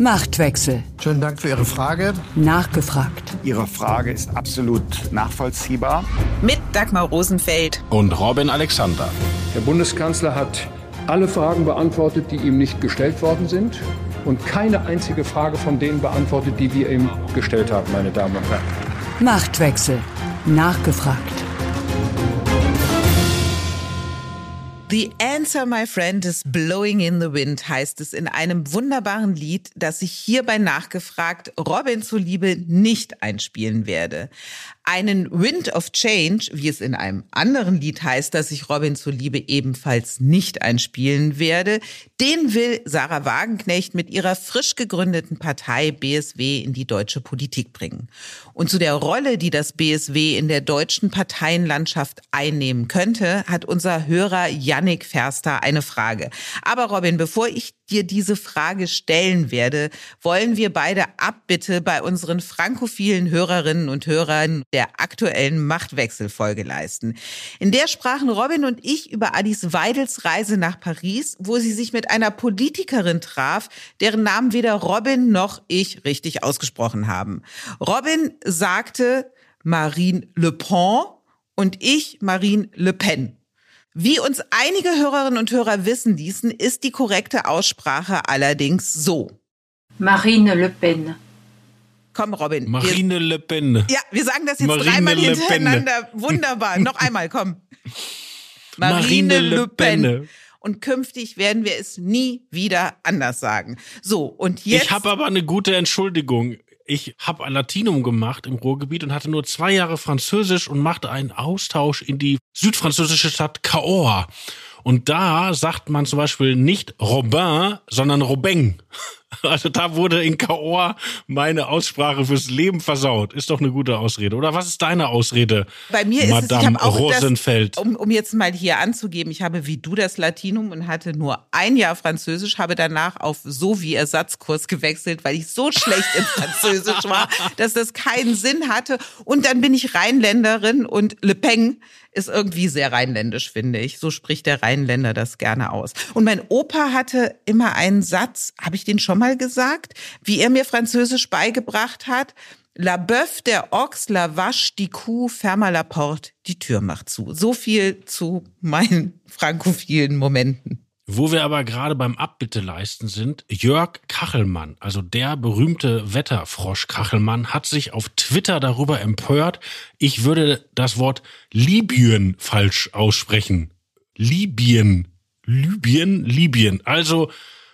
Machtwechsel. Schönen Dank für Ihre Frage. Nachgefragt. Ihre Frage ist absolut nachvollziehbar. Mit Dagmar Rosenfeld. Und Robin Alexander. Der Bundeskanzler hat alle Fragen beantwortet, die ihm nicht gestellt worden sind. Und keine einzige Frage von denen beantwortet, die wir ihm gestellt haben, meine Damen und Herren. Machtwechsel. Nachgefragt. The answer, my friend, is blowing in the wind, heißt es in einem wunderbaren Lied, das ich hierbei nachgefragt Robin zuliebe nicht einspielen werde. Einen Wind of Change, wie es in einem anderen Lied heißt, das ich Robin zuliebe ebenfalls nicht einspielen werde, den will Sarah Wagenknecht mit ihrer frisch gegründeten Partei BSW in die deutsche Politik bringen. Und zu der Rolle, die das BSW in der deutschen Parteienlandschaft einnehmen könnte, hat unser Hörer Yannick Ferster eine Frage. Aber Robin, bevor ich dir diese Frage stellen werde, wollen wir beide Abbitte bei unseren frankophilen Hörerinnen und Hörern der aktuellen Machtwechselfolge leisten. In der sprachen Robin und ich über Alice Weidels Reise nach Paris, wo sie sich mit einer Politikerin traf, deren Namen weder Robin noch ich richtig ausgesprochen haben. Robin sagte Marine Le Pen und ich Marine Le Pen. Wie uns einige Hörerinnen und Hörer wissen ließen, ist die korrekte Aussprache allerdings so. Marine Le Pen. Komm, Robin. Marine wir, Le Pen. Ja, wir sagen das jetzt Marine dreimal Le hintereinander. Wunderbar. Noch einmal, komm. Marine Le Pen. Und künftig werden wir es nie wieder anders sagen. So, und jetzt. Ich habe aber eine gute Entschuldigung. Ich habe ein Latinum gemacht im Ruhrgebiet und hatte nur zwei Jahre Französisch und machte einen Austausch in die südfranzösische Stadt Cahors. Und da sagt man zum Beispiel nicht Robin, sondern Robeng. Also da wurde in Cahors meine Aussprache fürs Leben versaut. Ist doch eine gute Ausrede. Oder was ist deine Ausrede? Bei mir ist Madame es, ich habe auch Rosenfeld. Das, um, um jetzt mal hier anzugeben, ich habe wie du das Latinum und hatte nur ein Jahr Französisch, habe danach auf so wie Ersatzkurs gewechselt, weil ich so schlecht im Französisch war, dass das keinen Sinn hatte. Und dann bin ich Rheinländerin und Le Pen ist irgendwie sehr rheinländisch, finde ich. So spricht der Rheinländer das gerne aus. Und mein Opa hatte immer einen Satz, habe ich den schon mal gesagt, wie er mir Französisch beigebracht hat. La Bœuf, der Ochs, la Vache, die Kuh, ferma la Porte, die Tür macht zu. So viel zu meinen frankophilen Momenten. Wo wir aber gerade beim Abbitte leisten sind, Jörg Kachelmann, also der berühmte Wetterfrosch Kachelmann, hat sich auf Twitter darüber empört, ich würde das Wort Libyen falsch aussprechen. Libyen. Libyen, Libyen. Also,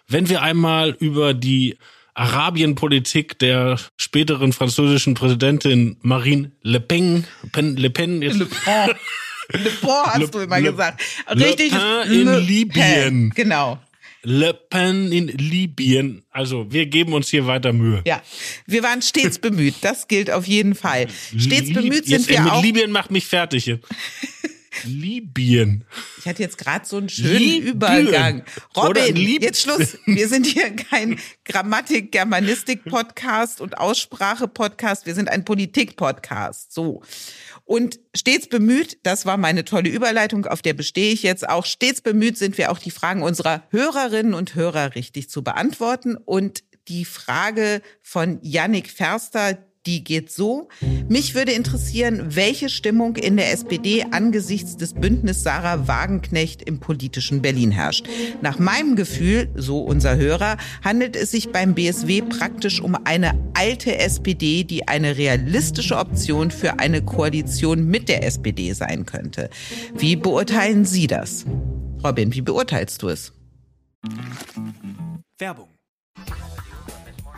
wenn wir einmal über die Arabienpolitik der späteren französischen Präsidentin Marine Le Pen, Pen, Le Pen, jetzt, Le Pen. Le Pen hast Le, du immer Le, gesagt. Richtig. Le Pen in Le Libyen. Pen, genau. Le Pen in Libyen. Also, wir geben uns hier weiter Mühe. Ja, wir waren stets bemüht. Das gilt auf jeden Fall. Stets bemüht sind jetzt, wir mit auch. Libyen macht mich fertig. Jetzt. Libyen. Ich hatte jetzt gerade so einen schönen Libyen. Übergang. Robin, jetzt Schluss. Wir sind hier kein Grammatik-Germanistik-Podcast und Aussprache-Podcast. Wir sind ein Politik-Podcast. So. Und stets bemüht, das war meine tolle Überleitung, auf der bestehe ich jetzt auch, stets bemüht sind wir auch die Fragen unserer Hörerinnen und Hörer richtig zu beantworten. Und die Frage von Yannick Ferster, die geht so. Mich würde interessieren, welche Stimmung in der SPD angesichts des Bündnis Sarah Wagenknecht im politischen Berlin herrscht. Nach meinem Gefühl, so unser Hörer, handelt es sich beim BSW praktisch um eine alte SPD, die eine realistische Option für eine Koalition mit der SPD sein könnte. Wie beurteilen Sie das? Robin, wie beurteilst du es? Werbung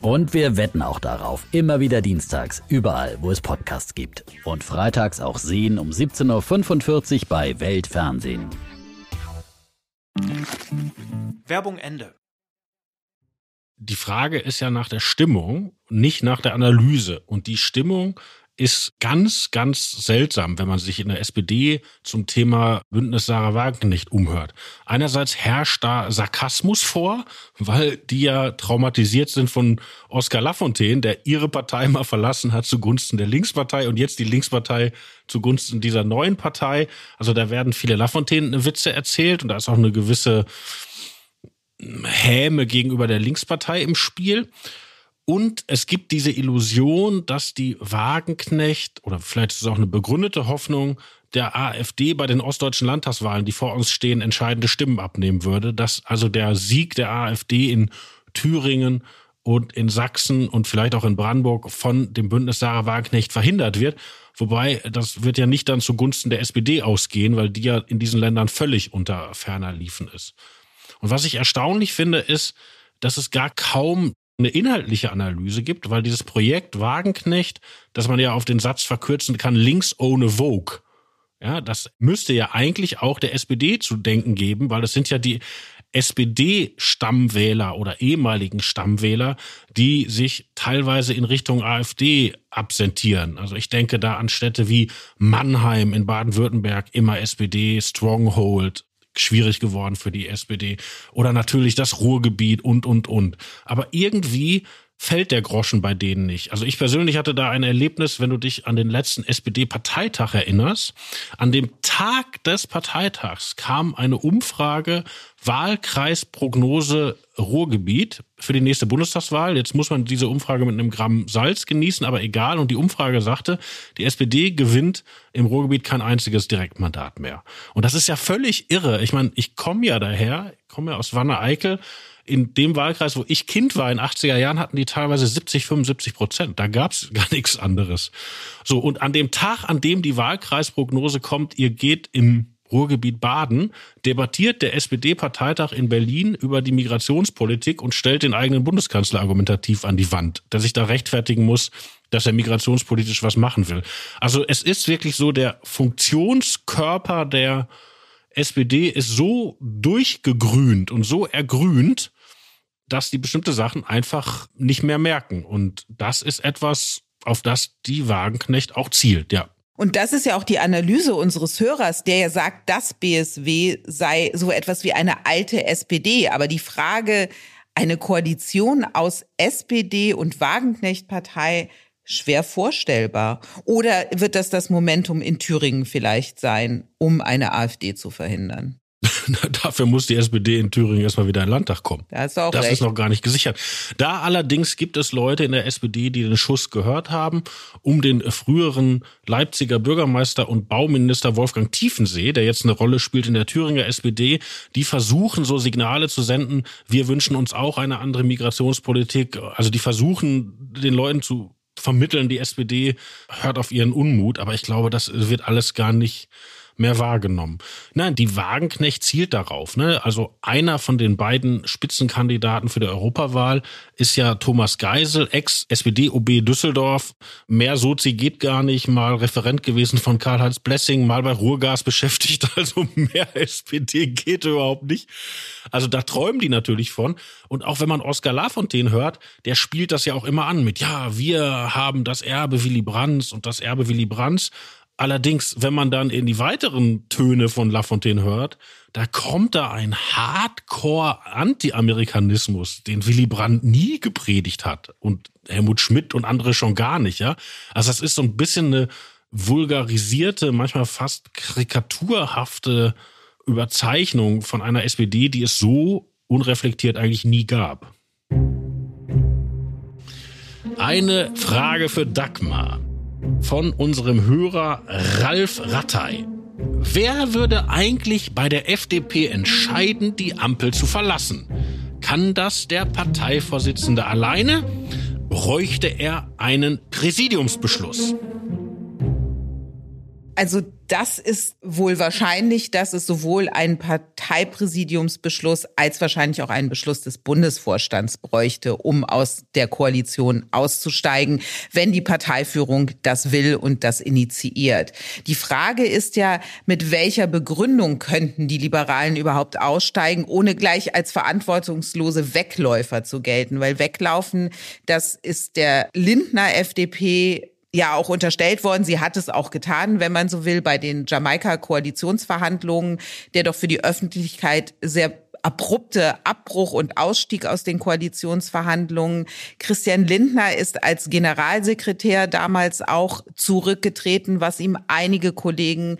Und wir wetten auch darauf. Immer wieder dienstags, überall, wo es Podcasts gibt. Und freitags auch sehen um 17.45 Uhr bei Weltfernsehen. Werbung Ende. die Frage ist ja nach der Stimmung, nicht nach der Analyse. Und die Stimmung ist ganz, ganz seltsam, wenn man sich in der SPD zum Thema Bündnis Sarah Wagenknecht umhört. Einerseits herrscht da Sarkasmus vor, weil die ja traumatisiert sind von Oskar Lafontaine, der ihre Partei mal verlassen hat zugunsten der Linkspartei und jetzt die Linkspartei zugunsten dieser neuen Partei. Also da werden viele Lafontaine-Witze erzählt und da ist auch eine gewisse Häme gegenüber der Linkspartei im Spiel. Und es gibt diese Illusion, dass die Wagenknecht, oder vielleicht ist es auch eine begründete Hoffnung, der AfD bei den ostdeutschen Landtagswahlen, die vor uns stehen, entscheidende Stimmen abnehmen würde. Dass also der Sieg der AfD in Thüringen und in Sachsen und vielleicht auch in Brandenburg von dem Bündnis Sarah Wagenknecht verhindert wird. Wobei, das wird ja nicht dann zugunsten der SPD ausgehen, weil die ja in diesen Ländern völlig unter ferner Liefen ist. Und was ich erstaunlich finde, ist, dass es gar kaum eine inhaltliche Analyse gibt, weil dieses Projekt Wagenknecht, dass man ja auf den Satz verkürzen kann, links ohne Vogue. Ja, das müsste ja eigentlich auch der SPD zu denken geben, weil das sind ja die SPD-Stammwähler oder ehemaligen Stammwähler, die sich teilweise in Richtung AfD absentieren. Also ich denke da an Städte wie Mannheim in Baden-Württemberg, immer SPD, Stronghold, schwierig geworden für die SPD. Oder natürlich das Ruhrgebiet und, und, und. Aber irgendwie fällt der Groschen bei denen nicht. Also ich persönlich hatte da ein Erlebnis, wenn du dich an den letzten SPD-Parteitag erinnerst. An dem Tag des Parteitags kam eine Umfrage Wahlkreisprognose Ruhrgebiet für die nächste Bundestagswahl. Jetzt muss man diese Umfrage mit einem Gramm Salz genießen, aber egal. Und die Umfrage sagte, die SPD gewinnt im Ruhrgebiet kein einziges Direktmandat mehr. Und das ist ja völlig irre. Ich meine, ich komme ja daher, komme ja aus Wanne-Eickel in dem Wahlkreis, wo ich Kind war, in 80er Jahren, hatten die teilweise 70, 75 Prozent. Da gab's gar nichts anderes. So, und an dem Tag, an dem die Wahlkreisprognose kommt, ihr geht im Ruhrgebiet Baden, debattiert der SPD-Parteitag in Berlin über die Migrationspolitik und stellt den eigenen Bundeskanzler argumentativ an die Wand, der sich da rechtfertigen muss, dass er migrationspolitisch was machen will. Also es ist wirklich so, der Funktionskörper der SPD ist so durchgegrünt und so ergrünt, dass die bestimmte Sachen einfach nicht mehr merken. Und das ist etwas, auf das die Wagenknecht auch zielt, ja. Und das ist ja auch die Analyse unseres Hörers, der ja sagt, das BSW sei so etwas wie eine alte SPD. Aber die Frage, eine Koalition aus SPD und Wagenknecht-Partei schwer vorstellbar. Oder wird das das Momentum in Thüringen vielleicht sein, um eine AfD zu verhindern? Dafür muss die SPD in Thüringen erstmal wieder in den Landtag kommen. Das, ist, auch das recht. ist noch gar nicht gesichert. Da allerdings gibt es Leute in der SPD, die den Schuss gehört haben, um den früheren Leipziger Bürgermeister und Bauminister Wolfgang Tiefensee, der jetzt eine Rolle spielt in der Thüringer SPD, die versuchen so Signale zu senden, wir wünschen uns auch eine andere Migrationspolitik. Also die versuchen den Leuten zu vermitteln, die SPD hört auf ihren Unmut, aber ich glaube, das wird alles gar nicht mehr wahrgenommen. Nein, die Wagenknecht zielt darauf. Ne? Also einer von den beiden Spitzenkandidaten für die Europawahl ist ja Thomas Geisel, Ex-SPD-OB Düsseldorf. Mehr Sozi geht gar nicht, mal Referent gewesen von Karl-Heinz Blessing, mal bei Ruhrgas beschäftigt. Also mehr SPD geht überhaupt nicht. Also da träumen die natürlich von. Und auch wenn man Oskar Lafontaine hört, der spielt das ja auch immer an mit, ja, wir haben das Erbe Willy Brandts und das Erbe Willy Brandts. Allerdings, wenn man dann in die weiteren Töne von Lafontaine hört, da kommt da ein Hardcore-Anti-Amerikanismus, den Willy Brandt nie gepredigt hat und Helmut Schmidt und andere schon gar nicht, ja. Also das ist so ein bisschen eine vulgarisierte, manchmal fast karikaturhafte Überzeichnung von einer SPD, die es so unreflektiert eigentlich nie gab. Eine Frage für Dagmar von unserem Hörer Ralf Rattay. Wer würde eigentlich bei der FDP entscheiden, die Ampel zu verlassen? Kann das der Parteivorsitzende alleine? Bräuchte er einen Präsidiumsbeschluss? Also das ist wohl wahrscheinlich, dass es sowohl einen Parteipräsidiumsbeschluss als wahrscheinlich auch einen Beschluss des Bundesvorstands bräuchte, um aus der Koalition auszusteigen, wenn die Parteiführung das will und das initiiert. Die Frage ist ja, mit welcher Begründung könnten die Liberalen überhaupt aussteigen, ohne gleich als verantwortungslose Wegläufer zu gelten? Weil weglaufen, das ist der Lindner FDP ja auch unterstellt worden. Sie hat es auch getan, wenn man so will, bei den Jamaika-Koalitionsverhandlungen, der doch für die Öffentlichkeit sehr abrupte Abbruch und Ausstieg aus den Koalitionsverhandlungen. Christian Lindner ist als Generalsekretär damals auch zurückgetreten, was ihm einige Kollegen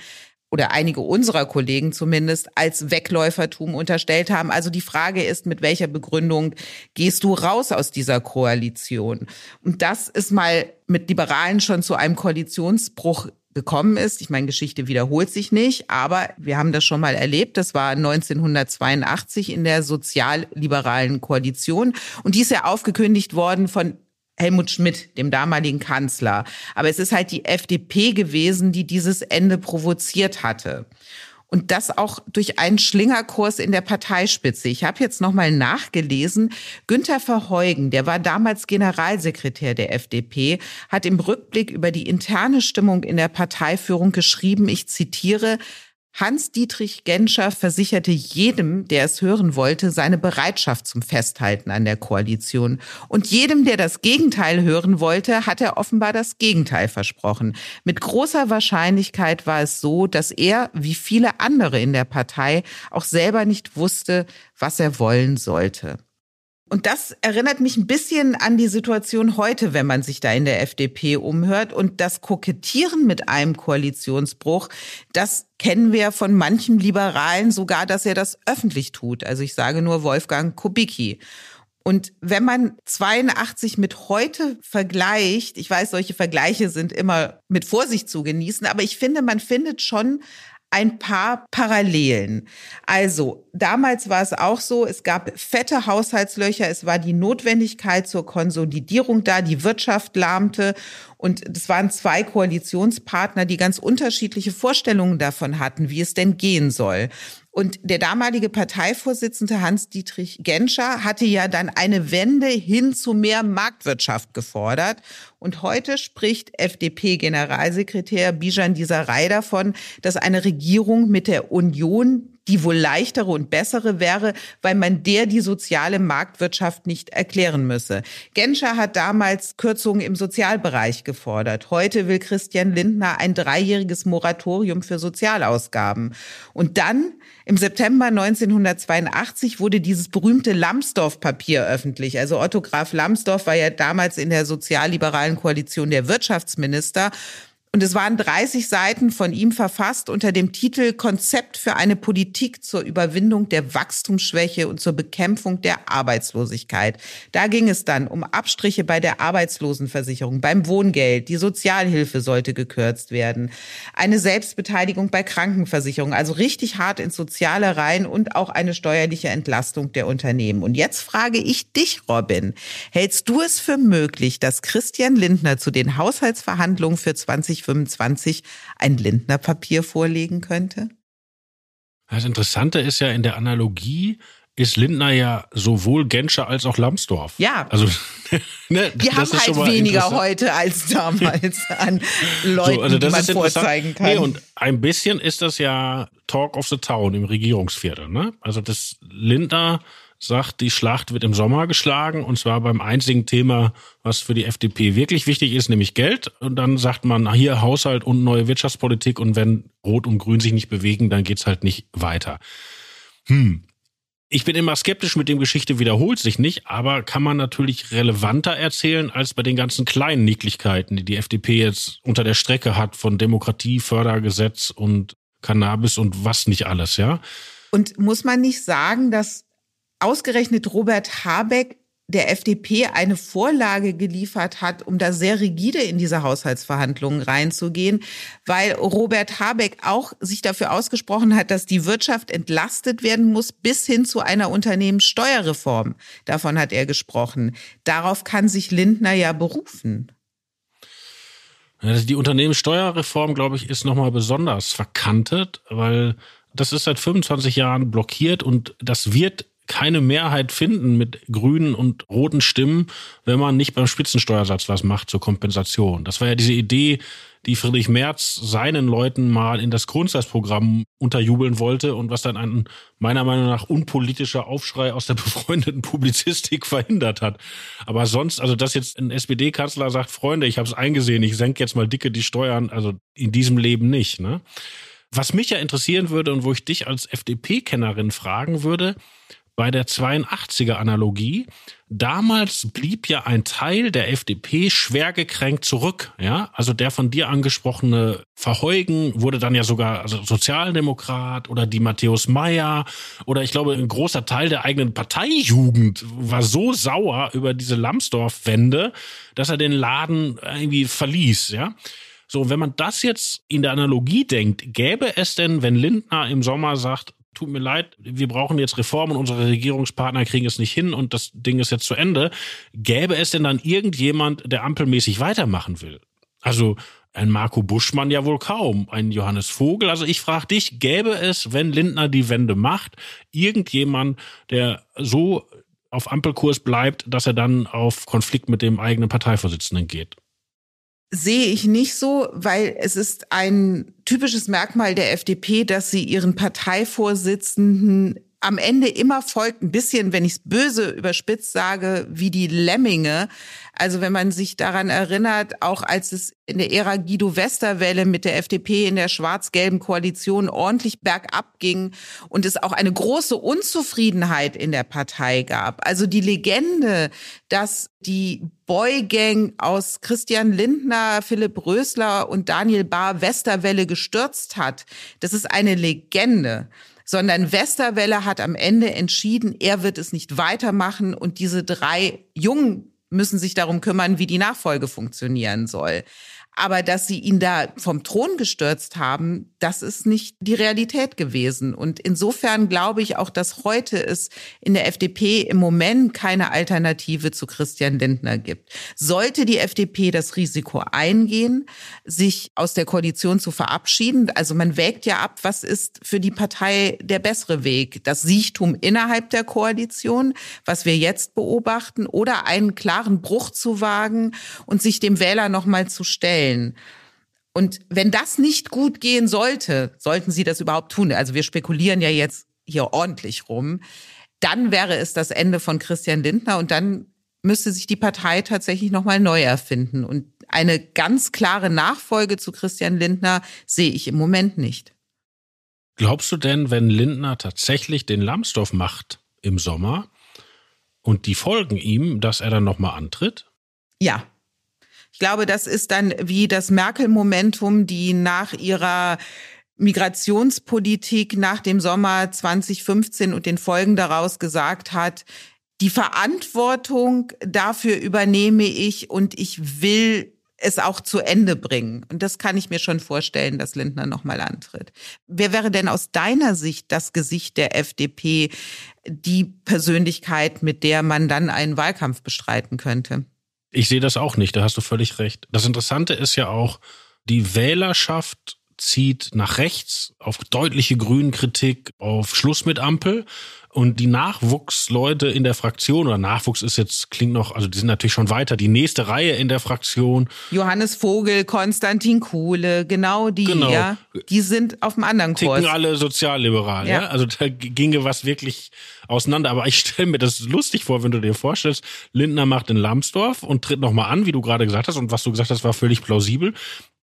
oder einige unserer Kollegen zumindest als Wegläufertum unterstellt haben. Also die Frage ist, mit welcher Begründung gehst du raus aus dieser Koalition? Und das ist mal mit Liberalen schon zu einem Koalitionsbruch gekommen ist. Ich meine, Geschichte wiederholt sich nicht, aber wir haben das schon mal erlebt. Das war 1982 in der sozialliberalen Koalition und die ist ja aufgekündigt worden von Helmut Schmidt, dem damaligen Kanzler. Aber es ist halt die FDP gewesen, die dieses Ende provoziert hatte. Und das auch durch einen Schlingerkurs in der Parteispitze. Ich habe jetzt nochmal nachgelesen. Günther Verheugen, der war damals Generalsekretär der FDP, hat im Rückblick über die interne Stimmung in der Parteiführung geschrieben, ich zitiere, Hans-Dietrich Genscher versicherte jedem, der es hören wollte, seine Bereitschaft zum Festhalten an der Koalition. Und jedem, der das Gegenteil hören wollte, hat er offenbar das Gegenteil versprochen. Mit großer Wahrscheinlichkeit war es so, dass er, wie viele andere in der Partei, auch selber nicht wusste, was er wollen sollte. Und das erinnert mich ein bisschen an die Situation heute, wenn man sich da in der FDP umhört. Und das Kokettieren mit einem Koalitionsbruch, das kennen wir von manchem Liberalen sogar, dass er das öffentlich tut. Also ich sage nur Wolfgang Kubicki. Und wenn man 82 mit heute vergleicht, ich weiß, solche Vergleiche sind immer mit Vorsicht zu genießen, aber ich finde, man findet schon ein paar Parallelen. Also, damals war es auch so, es gab fette Haushaltslöcher, es war die Notwendigkeit zur Konsolidierung da, die Wirtschaft lahmte und es waren zwei Koalitionspartner, die ganz unterschiedliche Vorstellungen davon hatten, wie es denn gehen soll. Und der damalige Parteivorsitzende Hans-Dietrich Genscher hatte ja dann eine Wende hin zu mehr Marktwirtschaft gefordert. Und heute spricht FDP-Generalsekretär Bijan Disarei davon, dass eine Regierung mit der Union die wohl leichtere und bessere wäre, weil man der die soziale Marktwirtschaft nicht erklären müsse. Genscher hat damals Kürzungen im Sozialbereich gefordert. Heute will Christian Lindner ein dreijähriges Moratorium für Sozialausgaben. Und dann im September 1982 wurde dieses berühmte Lambsdorff-Papier öffentlich. Also Otto Graf Lambsdorff war ja damals in der sozialliberalen Koalition der Wirtschaftsminister. Und es waren 30 Seiten von ihm verfasst unter dem Titel Konzept für eine Politik zur Überwindung der Wachstumsschwäche und zur Bekämpfung der Arbeitslosigkeit. Da ging es dann um Abstriche bei der Arbeitslosenversicherung, beim Wohngeld, die Sozialhilfe sollte gekürzt werden, eine Selbstbeteiligung bei Krankenversicherung, also richtig hart ins Soziale rein und auch eine steuerliche Entlastung der Unternehmen. Und jetzt frage ich dich, Robin, hältst du es für möglich, dass Christian Lindner zu den Haushaltsverhandlungen für 20 2025 ein Lindner-Papier vorlegen könnte? Das Interessante ist ja in der Analogie, ist Lindner ja sowohl Genscher als auch Lambsdorff. Ja. Also, ne, Wir haben halt weniger heute als damals an Leuten, so, also die man vorzeigen kann. Nee, und ein bisschen ist das ja Talk of the Town im Regierungsviertel. Ne? Also das Lindner sagt, die Schlacht wird im Sommer geschlagen und zwar beim einzigen Thema, was für die FDP wirklich wichtig ist, nämlich Geld. Und dann sagt man, hier Haushalt und neue Wirtschaftspolitik und wenn Rot und Grün sich nicht bewegen, dann geht's halt nicht weiter. Hm. Ich bin immer skeptisch mit dem Geschichte wiederholt sich nicht, aber kann man natürlich relevanter erzählen als bei den ganzen kleinen Nicklichkeiten, die die FDP jetzt unter der Strecke hat von Demokratie, Fördergesetz und Cannabis und was nicht alles, ja? Und muss man nicht sagen, dass ausgerechnet Robert Habeck der FDP eine Vorlage geliefert hat, um da sehr rigide in diese Haushaltsverhandlungen reinzugehen, weil Robert Habeck auch sich dafür ausgesprochen hat, dass die Wirtschaft entlastet werden muss bis hin zu einer Unternehmenssteuerreform. Davon hat er gesprochen. Darauf kann sich Lindner ja berufen. Die Unternehmenssteuerreform, glaube ich, ist nochmal besonders verkantet, weil das ist seit 25 Jahren blockiert und das wird keine Mehrheit finden mit grünen und roten Stimmen, wenn man nicht beim Spitzensteuersatz was macht zur Kompensation. Das war ja diese Idee, die Friedrich Merz seinen Leuten mal in das Grundsatzprogramm unterjubeln wollte und was dann ein meiner Meinung nach unpolitischer Aufschrei aus der befreundeten Publizistik verhindert hat. Aber sonst, also dass jetzt ein SPD-Kanzler sagt, Freunde, ich habe es eingesehen, ich senke jetzt mal dicke die Steuern, also in diesem Leben nicht. Ne? Was mich ja interessieren würde und wo ich dich als FDP-Kennerin fragen würde, bei der 82er Analogie, damals blieb ja ein Teil der FDP schwer gekränkt zurück, ja? Also der von dir angesprochene Verheugen wurde dann ja sogar also Sozialdemokrat oder die Matthäus Meyer oder ich glaube ein großer Teil der eigenen Parteijugend war so sauer über diese Lambsdorff-Wende, dass er den Laden irgendwie verließ, ja? So, wenn man das jetzt in der Analogie denkt, gäbe es denn, wenn Lindner im Sommer sagt, tut mir leid, wir brauchen jetzt Reformen, unsere Regierungspartner kriegen es nicht hin und das Ding ist jetzt zu Ende. Gäbe es denn dann irgendjemand, der ampelmäßig weitermachen will? Also ein Marco Buschmann ja wohl kaum, ein Johannes Vogel. Also ich frage dich, gäbe es, wenn Lindner die Wende macht, irgendjemand, der so auf Ampelkurs bleibt, dass er dann auf Konflikt mit dem eigenen Parteivorsitzenden geht? Sehe ich nicht so, weil es ist ein typisches Merkmal der FDP, dass sie ihren Parteivorsitzenden am Ende immer folgt, ein bisschen, wenn ich es böse überspitzt sage, wie die Lemminge. Also wenn man sich daran erinnert, auch als es in der Ära Guido Westerwelle mit der FDP in der schwarz-gelben Koalition ordentlich bergab ging und es auch eine große Unzufriedenheit in der Partei gab. Also die Legende, dass die Boygang aus Christian Lindner, Philipp Rösler und Daniel Bahr Westerwelle gestürzt hat, das ist eine Legende sondern Westerwelle hat am Ende entschieden, er wird es nicht weitermachen und diese drei Jungen müssen sich darum kümmern, wie die Nachfolge funktionieren soll. Aber dass sie ihn da vom Thron gestürzt haben, das ist nicht die Realität gewesen. Und insofern glaube ich auch, dass heute es in der FDP im Moment keine Alternative zu Christian Lindner gibt. Sollte die FDP das Risiko eingehen, sich aus der Koalition zu verabschieden, also man wägt ja ab, was ist für die Partei der bessere Weg? Das Siechtum innerhalb der Koalition, was wir jetzt beobachten, oder einen klaren Bruch zu wagen und sich dem Wähler nochmal zu stellen stellen. Und wenn das nicht gut gehen sollte, sollten sie das überhaupt tun, also wir spekulieren ja jetzt hier ordentlich rum, dann wäre es das Ende von Christian Lindner und dann müsste sich die Partei tatsächlich nochmal neu erfinden. Und eine ganz klare Nachfolge zu Christian Lindner sehe ich im Moment nicht. Glaubst du denn, wenn Lindner tatsächlich den Lambsdorff macht im Sommer und die folgen ihm, dass er dann nochmal antritt? Ja, ich glaube, das ist dann wie das Merkel-Momentum, die nach ihrer Migrationspolitik nach dem Sommer 2015 und den Folgen daraus gesagt hat, die Verantwortung dafür übernehme ich und ich will es auch zu Ende bringen. Und das kann ich mir schon vorstellen, dass Lindner nochmal antritt. Wer wäre denn aus deiner Sicht das Gesicht der FDP, die Persönlichkeit, mit der man dann einen Wahlkampf bestreiten könnte? Ich sehe das auch nicht, da hast du völlig recht. Das Interessante ist ja auch, die Wählerschaft zieht nach rechts auf deutliche Grünen-Kritik, auf Schluss mit Ampel. Und die Nachwuchsleute in der Fraktion, oder Nachwuchs ist jetzt, klingt noch, also die sind natürlich schon weiter, die nächste Reihe in der Fraktion. Johannes Vogel, Konstantin Kuhle, genau die, genau. ja, die sind auf dem anderen Kurs. Ticken alle sozialliberal, ja. ja. Also da ginge was wirklich auseinander. Aber ich stelle mir das lustig vor, wenn du dir vorstellst, Lindner macht in Lambsdorff und tritt nochmal an, wie du gerade gesagt hast, und was du gesagt hast, war völlig plausibel.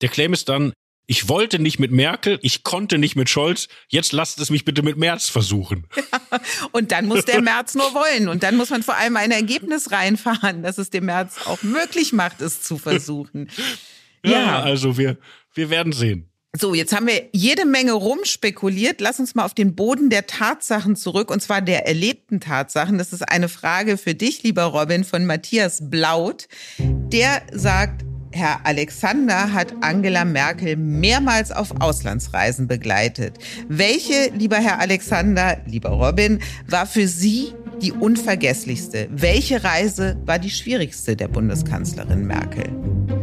Der Claim ist dann, ich wollte nicht mit Merkel, ich konnte nicht mit Scholz, jetzt lasst es mich bitte mit Merz versuchen. Ja, und dann muss der Merz nur wollen. Und dann muss man vor allem ein Ergebnis reinfahren, dass es dem Merz auch möglich macht, es zu versuchen. ja, ja, also wir, wir werden sehen. So, jetzt haben wir jede Menge rumspekuliert. Lass uns mal auf den Boden der Tatsachen zurück, und zwar der erlebten Tatsachen. Das ist eine Frage für dich, lieber Robin, von Matthias Blaut. Der sagt, Herr Alexander hat Angela Merkel mehrmals auf Auslandsreisen begleitet. Welche, lieber Herr Alexander, lieber Robin, war für Sie die unvergesslichste? Welche Reise war die schwierigste der Bundeskanzlerin Merkel?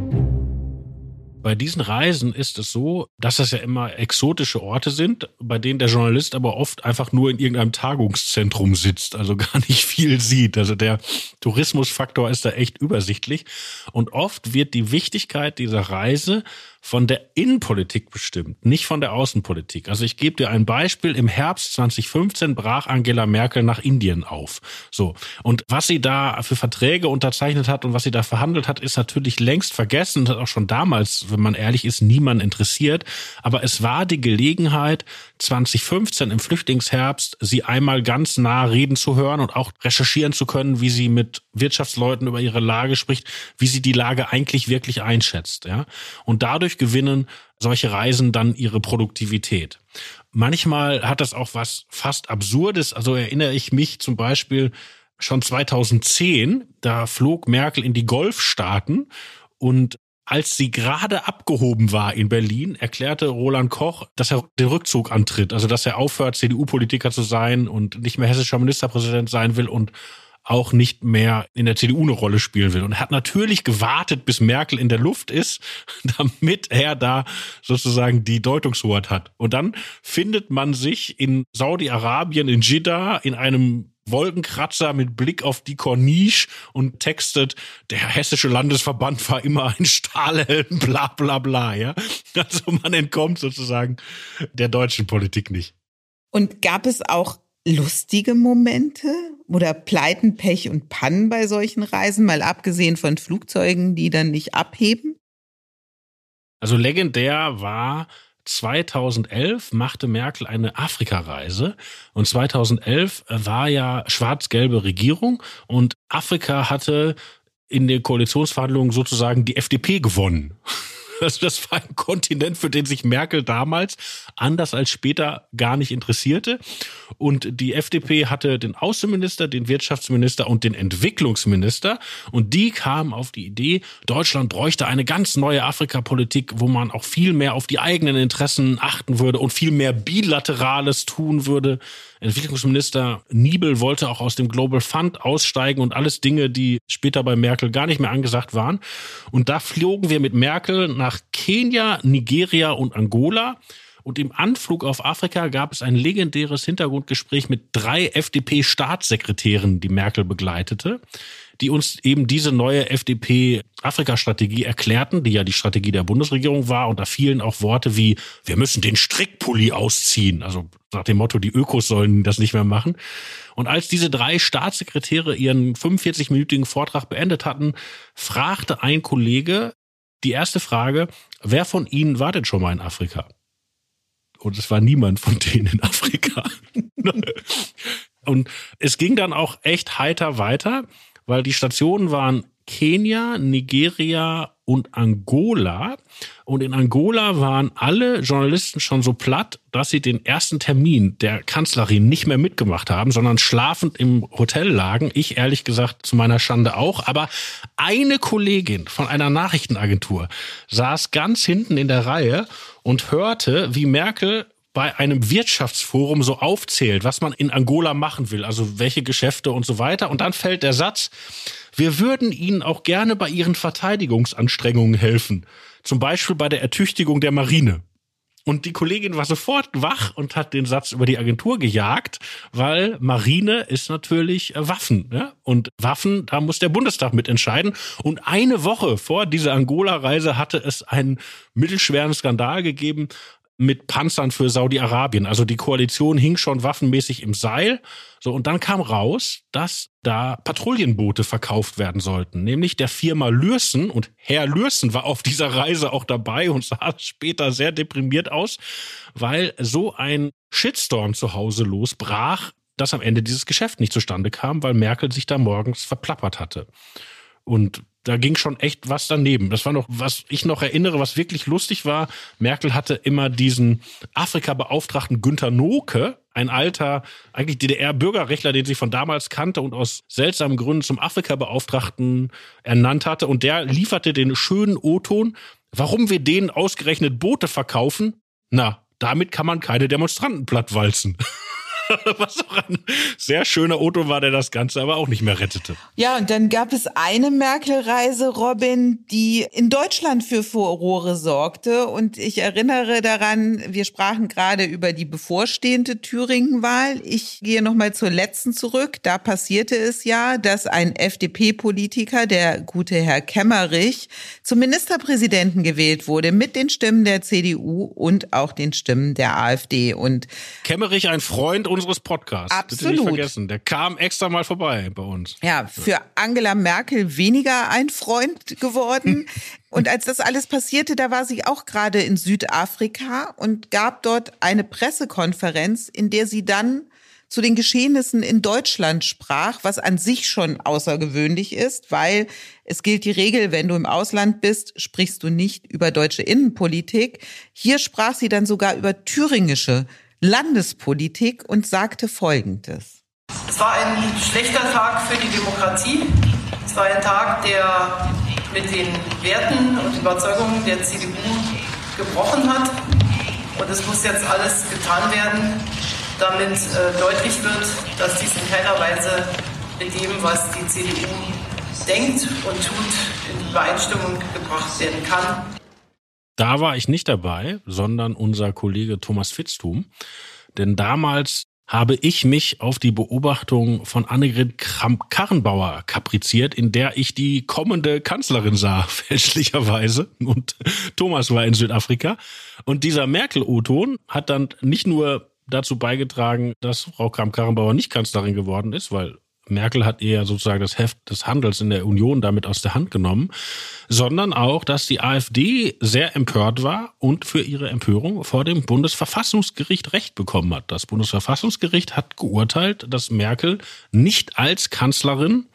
Bei diesen Reisen ist es so, dass das ja immer exotische Orte sind, bei denen der Journalist aber oft einfach nur in irgendeinem Tagungszentrum sitzt, also gar nicht viel sieht. Also der Tourismusfaktor ist da echt übersichtlich. Und oft wird die Wichtigkeit dieser Reise von der Innenpolitik bestimmt, nicht von der Außenpolitik. Also ich gebe dir ein Beispiel. Im Herbst 2015 brach Angela Merkel nach Indien auf. So. Und was sie da für Verträge unterzeichnet hat und was sie da verhandelt hat, ist natürlich längst vergessen und hat auch schon damals, wenn man ehrlich ist, niemand interessiert. Aber es war die Gelegenheit, 2015 im Flüchtlingsherbst sie einmal ganz nah reden zu hören und auch recherchieren zu können, wie sie mit Wirtschaftsleuten über ihre Lage spricht, wie sie die Lage eigentlich wirklich einschätzt, ja. Und dadurch gewinnen solche Reisen dann ihre Produktivität. Manchmal hat das auch was fast Absurdes. Also erinnere ich mich zum Beispiel schon 2010, da flog Merkel in die Golfstaaten und als sie gerade abgehoben war in Berlin, erklärte Roland Koch, dass er den Rückzug antritt, also dass er aufhört, CDU-Politiker zu sein und nicht mehr hessischer Ministerpräsident sein will und auch nicht mehr in der CDU eine Rolle spielen will. Und hat natürlich gewartet, bis Merkel in der Luft ist, damit er da sozusagen die Deutungshoheit hat. Und dann findet man sich in Saudi-Arabien, in Jeddah, in einem Wolkenkratzer mit Blick auf die Corniche und textet, der hessische Landesverband war immer ein Stahlhelm, bla bla bla, ja. Also man entkommt sozusagen der deutschen Politik nicht. Und gab es auch lustige Momente oder Pleiten, Pech und Pannen bei solchen Reisen, mal abgesehen von Flugzeugen, die dann nicht abheben? Also legendär war 2011 machte Merkel eine Afrika-Reise und 2011 war ja schwarz-gelbe Regierung und Afrika hatte in den Koalitionsverhandlungen sozusagen die FDP gewonnen. Also das war ein Kontinent, für den sich Merkel damals anders als später gar nicht interessierte. Und die FDP hatte den Außenminister, den Wirtschaftsminister und den Entwicklungsminister. Und die kamen auf die Idee, Deutschland bräuchte eine ganz neue Afrikapolitik, wo man auch viel mehr auf die eigenen Interessen achten würde und viel mehr Bilaterales tun würde. Entwicklungsminister Niebel wollte auch aus dem Global Fund aussteigen und alles Dinge, die später bei Merkel gar nicht mehr angesagt waren. Und da flogen wir mit Merkel nach Kenia, Nigeria und Angola. Und im Anflug auf Afrika gab es ein legendäres Hintergrundgespräch mit drei FDP-Staatssekretären, die Merkel begleitete die uns eben diese neue FDP-Afrika-Strategie erklärten, die ja die Strategie der Bundesregierung war. Und da fielen auch Worte wie, wir müssen den Strickpulli ausziehen. Also nach dem Motto, die Ökos sollen das nicht mehr machen. Und als diese drei Staatssekretäre ihren 45-minütigen Vortrag beendet hatten, fragte ein Kollege die erste Frage, wer von Ihnen war denn schon mal in Afrika? Und es war niemand von denen in Afrika. Und es ging dann auch echt heiter weiter weil die Stationen waren Kenia, Nigeria und Angola. Und in Angola waren alle Journalisten schon so platt, dass sie den ersten Termin der Kanzlerin nicht mehr mitgemacht haben, sondern schlafend im Hotel lagen. Ich ehrlich gesagt zu meiner Schande auch. Aber eine Kollegin von einer Nachrichtenagentur saß ganz hinten in der Reihe und hörte, wie Merkel bei einem Wirtschaftsforum so aufzählt, was man in Angola machen will, also welche Geschäfte und so weiter. Und dann fällt der Satz, wir würden Ihnen auch gerne bei Ihren Verteidigungsanstrengungen helfen. Zum Beispiel bei der Ertüchtigung der Marine. Und die Kollegin war sofort wach und hat den Satz über die Agentur gejagt, weil Marine ist natürlich äh, Waffen. Ja? Und Waffen, da muss der Bundestag mitentscheiden. Und eine Woche vor dieser Angola-Reise hatte es einen mittelschweren Skandal gegeben, mit Panzern für Saudi-Arabien. Also die Koalition hing schon waffenmäßig im Seil. So, und dann kam raus, dass da Patrouillenboote verkauft werden sollten, nämlich der Firma Lürsen. Und Herr Lürsen war auf dieser Reise auch dabei und sah später sehr deprimiert aus, weil so ein Shitstorm zu Hause losbrach, dass am Ende dieses Geschäft nicht zustande kam, weil Merkel sich da morgens verplappert hatte. Und da ging schon echt was daneben. Das war noch, was ich noch erinnere, was wirklich lustig war. Merkel hatte immer diesen Afrika-Beauftragten Günther Noke, ein alter, eigentlich DDR-Bürgerrechtler, den sie von damals kannte und aus seltsamen Gründen zum Afrika-Beauftragten ernannt hatte. Und der lieferte den schönen O-Ton, warum wir denen ausgerechnet Boote verkaufen. Na, damit kann man keine Demonstranten plattwalzen. Was auch ein sehr schöner Otto war, der das Ganze aber auch nicht mehr rettete. Ja, und dann gab es eine Merkel-Reise, Robin, die in Deutschland für Furore sorgte. Und ich erinnere daran, wir sprachen gerade über die bevorstehende Thüringen-Wahl. Ich gehe nochmal zur letzten zurück. Da passierte es ja, dass ein FDP-Politiker, der gute Herr Kemmerich, zum Ministerpräsidenten gewählt wurde mit den Stimmen der CDU und auch den Stimmen der AfD. Und Kemmerich, ein Freund unseres Podcasts. Absolut. Bitte nicht vergessen. Der kam extra mal vorbei bei uns. Ja, für Angela Merkel weniger ein Freund geworden. Und als das alles passierte, da war sie auch gerade in Südafrika und gab dort eine Pressekonferenz, in der sie dann zu den Geschehnissen in Deutschland sprach, was an sich schon außergewöhnlich ist, weil es gilt die Regel, wenn du im Ausland bist, sprichst du nicht über deutsche Innenpolitik. Hier sprach sie dann sogar über thüringische Landespolitik und sagte Folgendes. Es war ein schlechter Tag für die Demokratie. Es war ein Tag, der mit den Werten und Überzeugungen der CDU gebrochen hat. Und es muss jetzt alles getan werden, damit äh, deutlich wird, dass dies in keiner Weise mit dem, was die CDU denkt und tut, in Übereinstimmung gebracht werden kann. Da war ich nicht dabei, sondern unser Kollege Thomas Fitztum. Denn damals habe ich mich auf die Beobachtung von Annegret Kramp-Karrenbauer kapriziert, in der ich die kommende Kanzlerin sah, fälschlicherweise. Und Thomas war in Südafrika. Und dieser Merkel-O-Ton hat dann nicht nur dazu beigetragen, dass Frau Kramp-Karrenbauer nicht Kanzlerin geworden ist, weil Merkel hat ihr sozusagen das Heft des Handels in der Union damit aus der Hand genommen, sondern auch, dass die AfD sehr empört war und für ihre Empörung vor dem Bundesverfassungsgericht Recht bekommen hat. Das Bundesverfassungsgericht hat geurteilt, dass Merkel nicht als Kanzlerin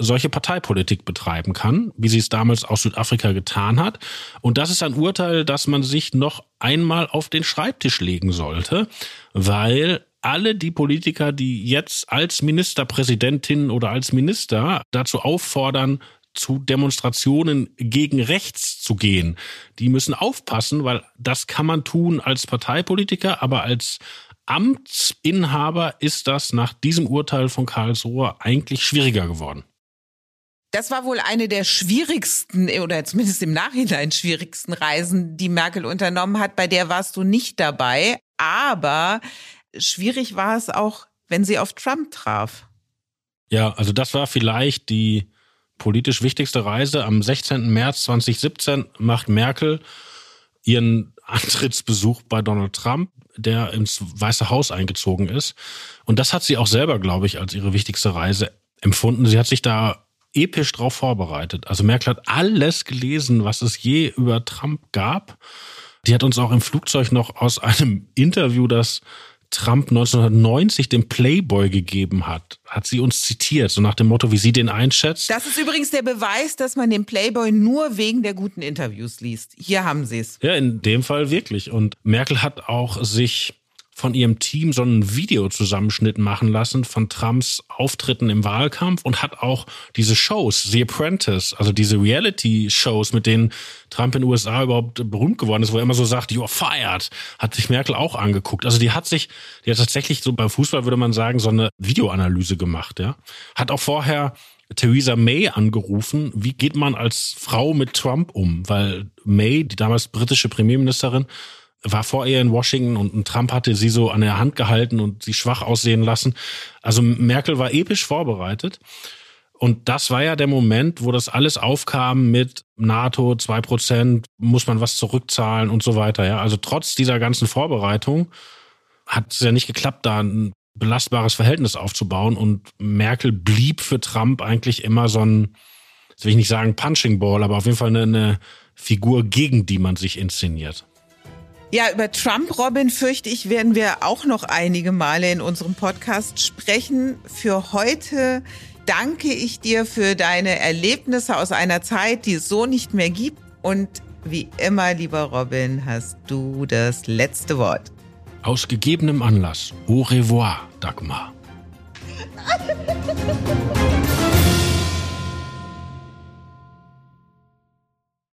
solche Parteipolitik betreiben kann, wie sie es damals aus Südafrika getan hat. Und das ist ein Urteil, das man sich noch einmal auf den Schreibtisch legen sollte, weil alle die Politiker, die jetzt als Ministerpräsidentin oder als Minister dazu auffordern, zu Demonstrationen gegen rechts zu gehen. Die müssen aufpassen, weil das kann man tun als Parteipolitiker, aber als Amtsinhaber ist das nach diesem Urteil von Karlsruhe eigentlich schwieriger geworden. Das war wohl eine der schwierigsten oder zumindest im Nachhinein schwierigsten Reisen, die Merkel unternommen hat. Bei der warst du nicht dabei. Aber schwierig war es auch, wenn sie auf Trump traf. Ja, also das war vielleicht die politisch wichtigste Reise. Am 16. März 2017 macht Merkel ihren Antrittsbesuch bei Donald Trump, der ins Weiße Haus eingezogen ist. Und das hat sie auch selber, glaube ich, als ihre wichtigste Reise empfunden. Sie hat sich da episch drauf vorbereitet. Also Merkel hat alles gelesen, was es je über Trump gab. Die hat uns auch im Flugzeug noch aus einem Interview, das Trump 1990 dem Playboy gegeben hat, hat sie uns zitiert, so nach dem Motto, wie sie den einschätzt. Das ist übrigens der Beweis, dass man den Playboy nur wegen der guten Interviews liest. Hier haben sie es. Ja, in dem Fall wirklich. Und Merkel hat auch sich von ihrem Team so einen Videozusammenschnitt machen lassen von Trumps Auftritten im Wahlkampf und hat auch diese Shows, The Apprentice, also diese Reality-Shows, mit denen Trump in den USA überhaupt berühmt geworden ist, wo er immer so sagt, you're fired, hat sich Merkel auch angeguckt. Also die hat sich, die hat tatsächlich so beim Fußball würde man sagen, so eine Videoanalyse gemacht, ja. Hat auch vorher Theresa May angerufen, wie geht man als Frau mit Trump um? Weil May, die damals britische Premierministerin, war vor ihr in Washington und Trump hatte sie so an der Hand gehalten und sie schwach aussehen lassen. Also Merkel war episch vorbereitet. Und das war ja der Moment, wo das alles aufkam mit NATO, zwei Prozent, muss man was zurückzahlen und so weiter. Ja, also trotz dieser ganzen Vorbereitung hat es ja nicht geklappt, da ein belastbares Verhältnis aufzubauen. Und Merkel blieb für Trump eigentlich immer so ein, jetzt will ich nicht sagen Punching Ball, aber auf jeden Fall eine, eine Figur, gegen die man sich inszeniert. Ja, über Trump, Robin, fürchte ich, werden wir auch noch einige Male in unserem Podcast sprechen. Für heute danke ich dir für deine Erlebnisse aus einer Zeit, die es so nicht mehr gibt. Und wie immer, lieber Robin, hast du das letzte Wort. Aus gegebenem Anlass. Au revoir, Dagmar.